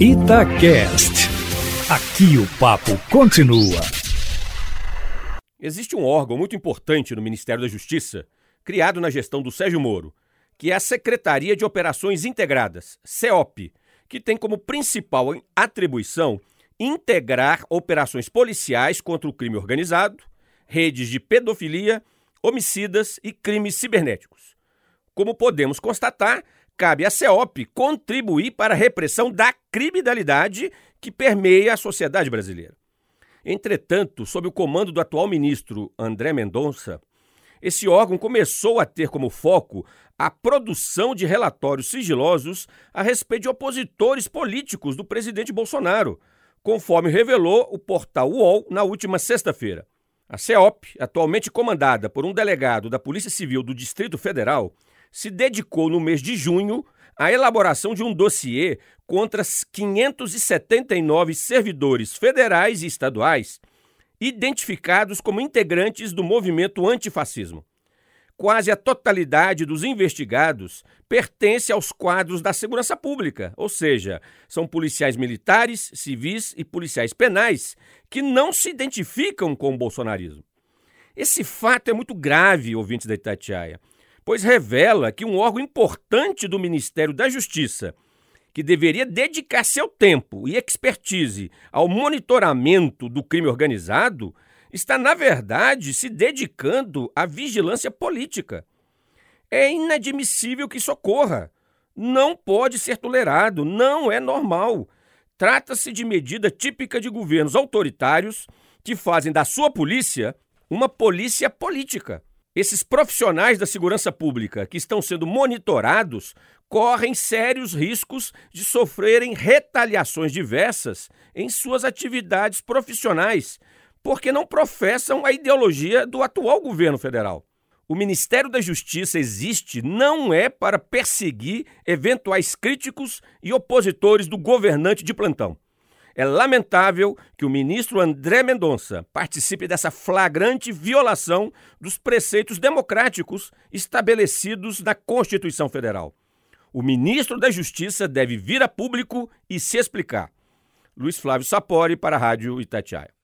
Itacast. Aqui o papo continua. Existe um órgão muito importante no Ministério da Justiça, criado na gestão do Sérgio Moro, que é a Secretaria de Operações Integradas, CEOP, que tem como principal atribuição integrar operações policiais contra o crime organizado, redes de pedofilia, homicidas e crimes cibernéticos. Como podemos constatar, cabe à CEOP contribuir para a repressão da criminalidade que permeia a sociedade brasileira. Entretanto, sob o comando do atual ministro André Mendonça, esse órgão começou a ter como foco a produção de relatórios sigilosos a respeito de opositores políticos do presidente Bolsonaro, conforme revelou o portal UOL na última sexta-feira. A CEOP, atualmente comandada por um delegado da Polícia Civil do Distrito Federal, se dedicou no mês de junho à elaboração de um dossiê contra 579 servidores federais e estaduais identificados como integrantes do movimento antifascismo. Quase a totalidade dos investigados pertence aos quadros da segurança pública, ou seja, são policiais militares, civis e policiais penais que não se identificam com o bolsonarismo. Esse fato é muito grave, ouvintes da Itatiaia, pois revela que um órgão importante do Ministério da Justiça, que deveria dedicar seu tempo e expertise ao monitoramento do crime organizado, está, na verdade, se dedicando à vigilância política. É inadmissível que isso ocorra. Não pode ser tolerado, não é normal. Trata-se de medida típica de governos autoritários que fazem da sua polícia uma polícia política. Esses profissionais da segurança pública que estão sendo monitorados correm sérios riscos de sofrerem retaliações diversas em suas atividades profissionais, porque não professam a ideologia do atual governo federal. O Ministério da Justiça existe não é para perseguir eventuais críticos e opositores do governante de plantão. É lamentável que o ministro André Mendonça participe dessa flagrante violação dos preceitos democráticos estabelecidos na Constituição Federal. O ministro da Justiça deve vir a público e se explicar. Luiz Flávio Sapori para a Rádio Itatiaia.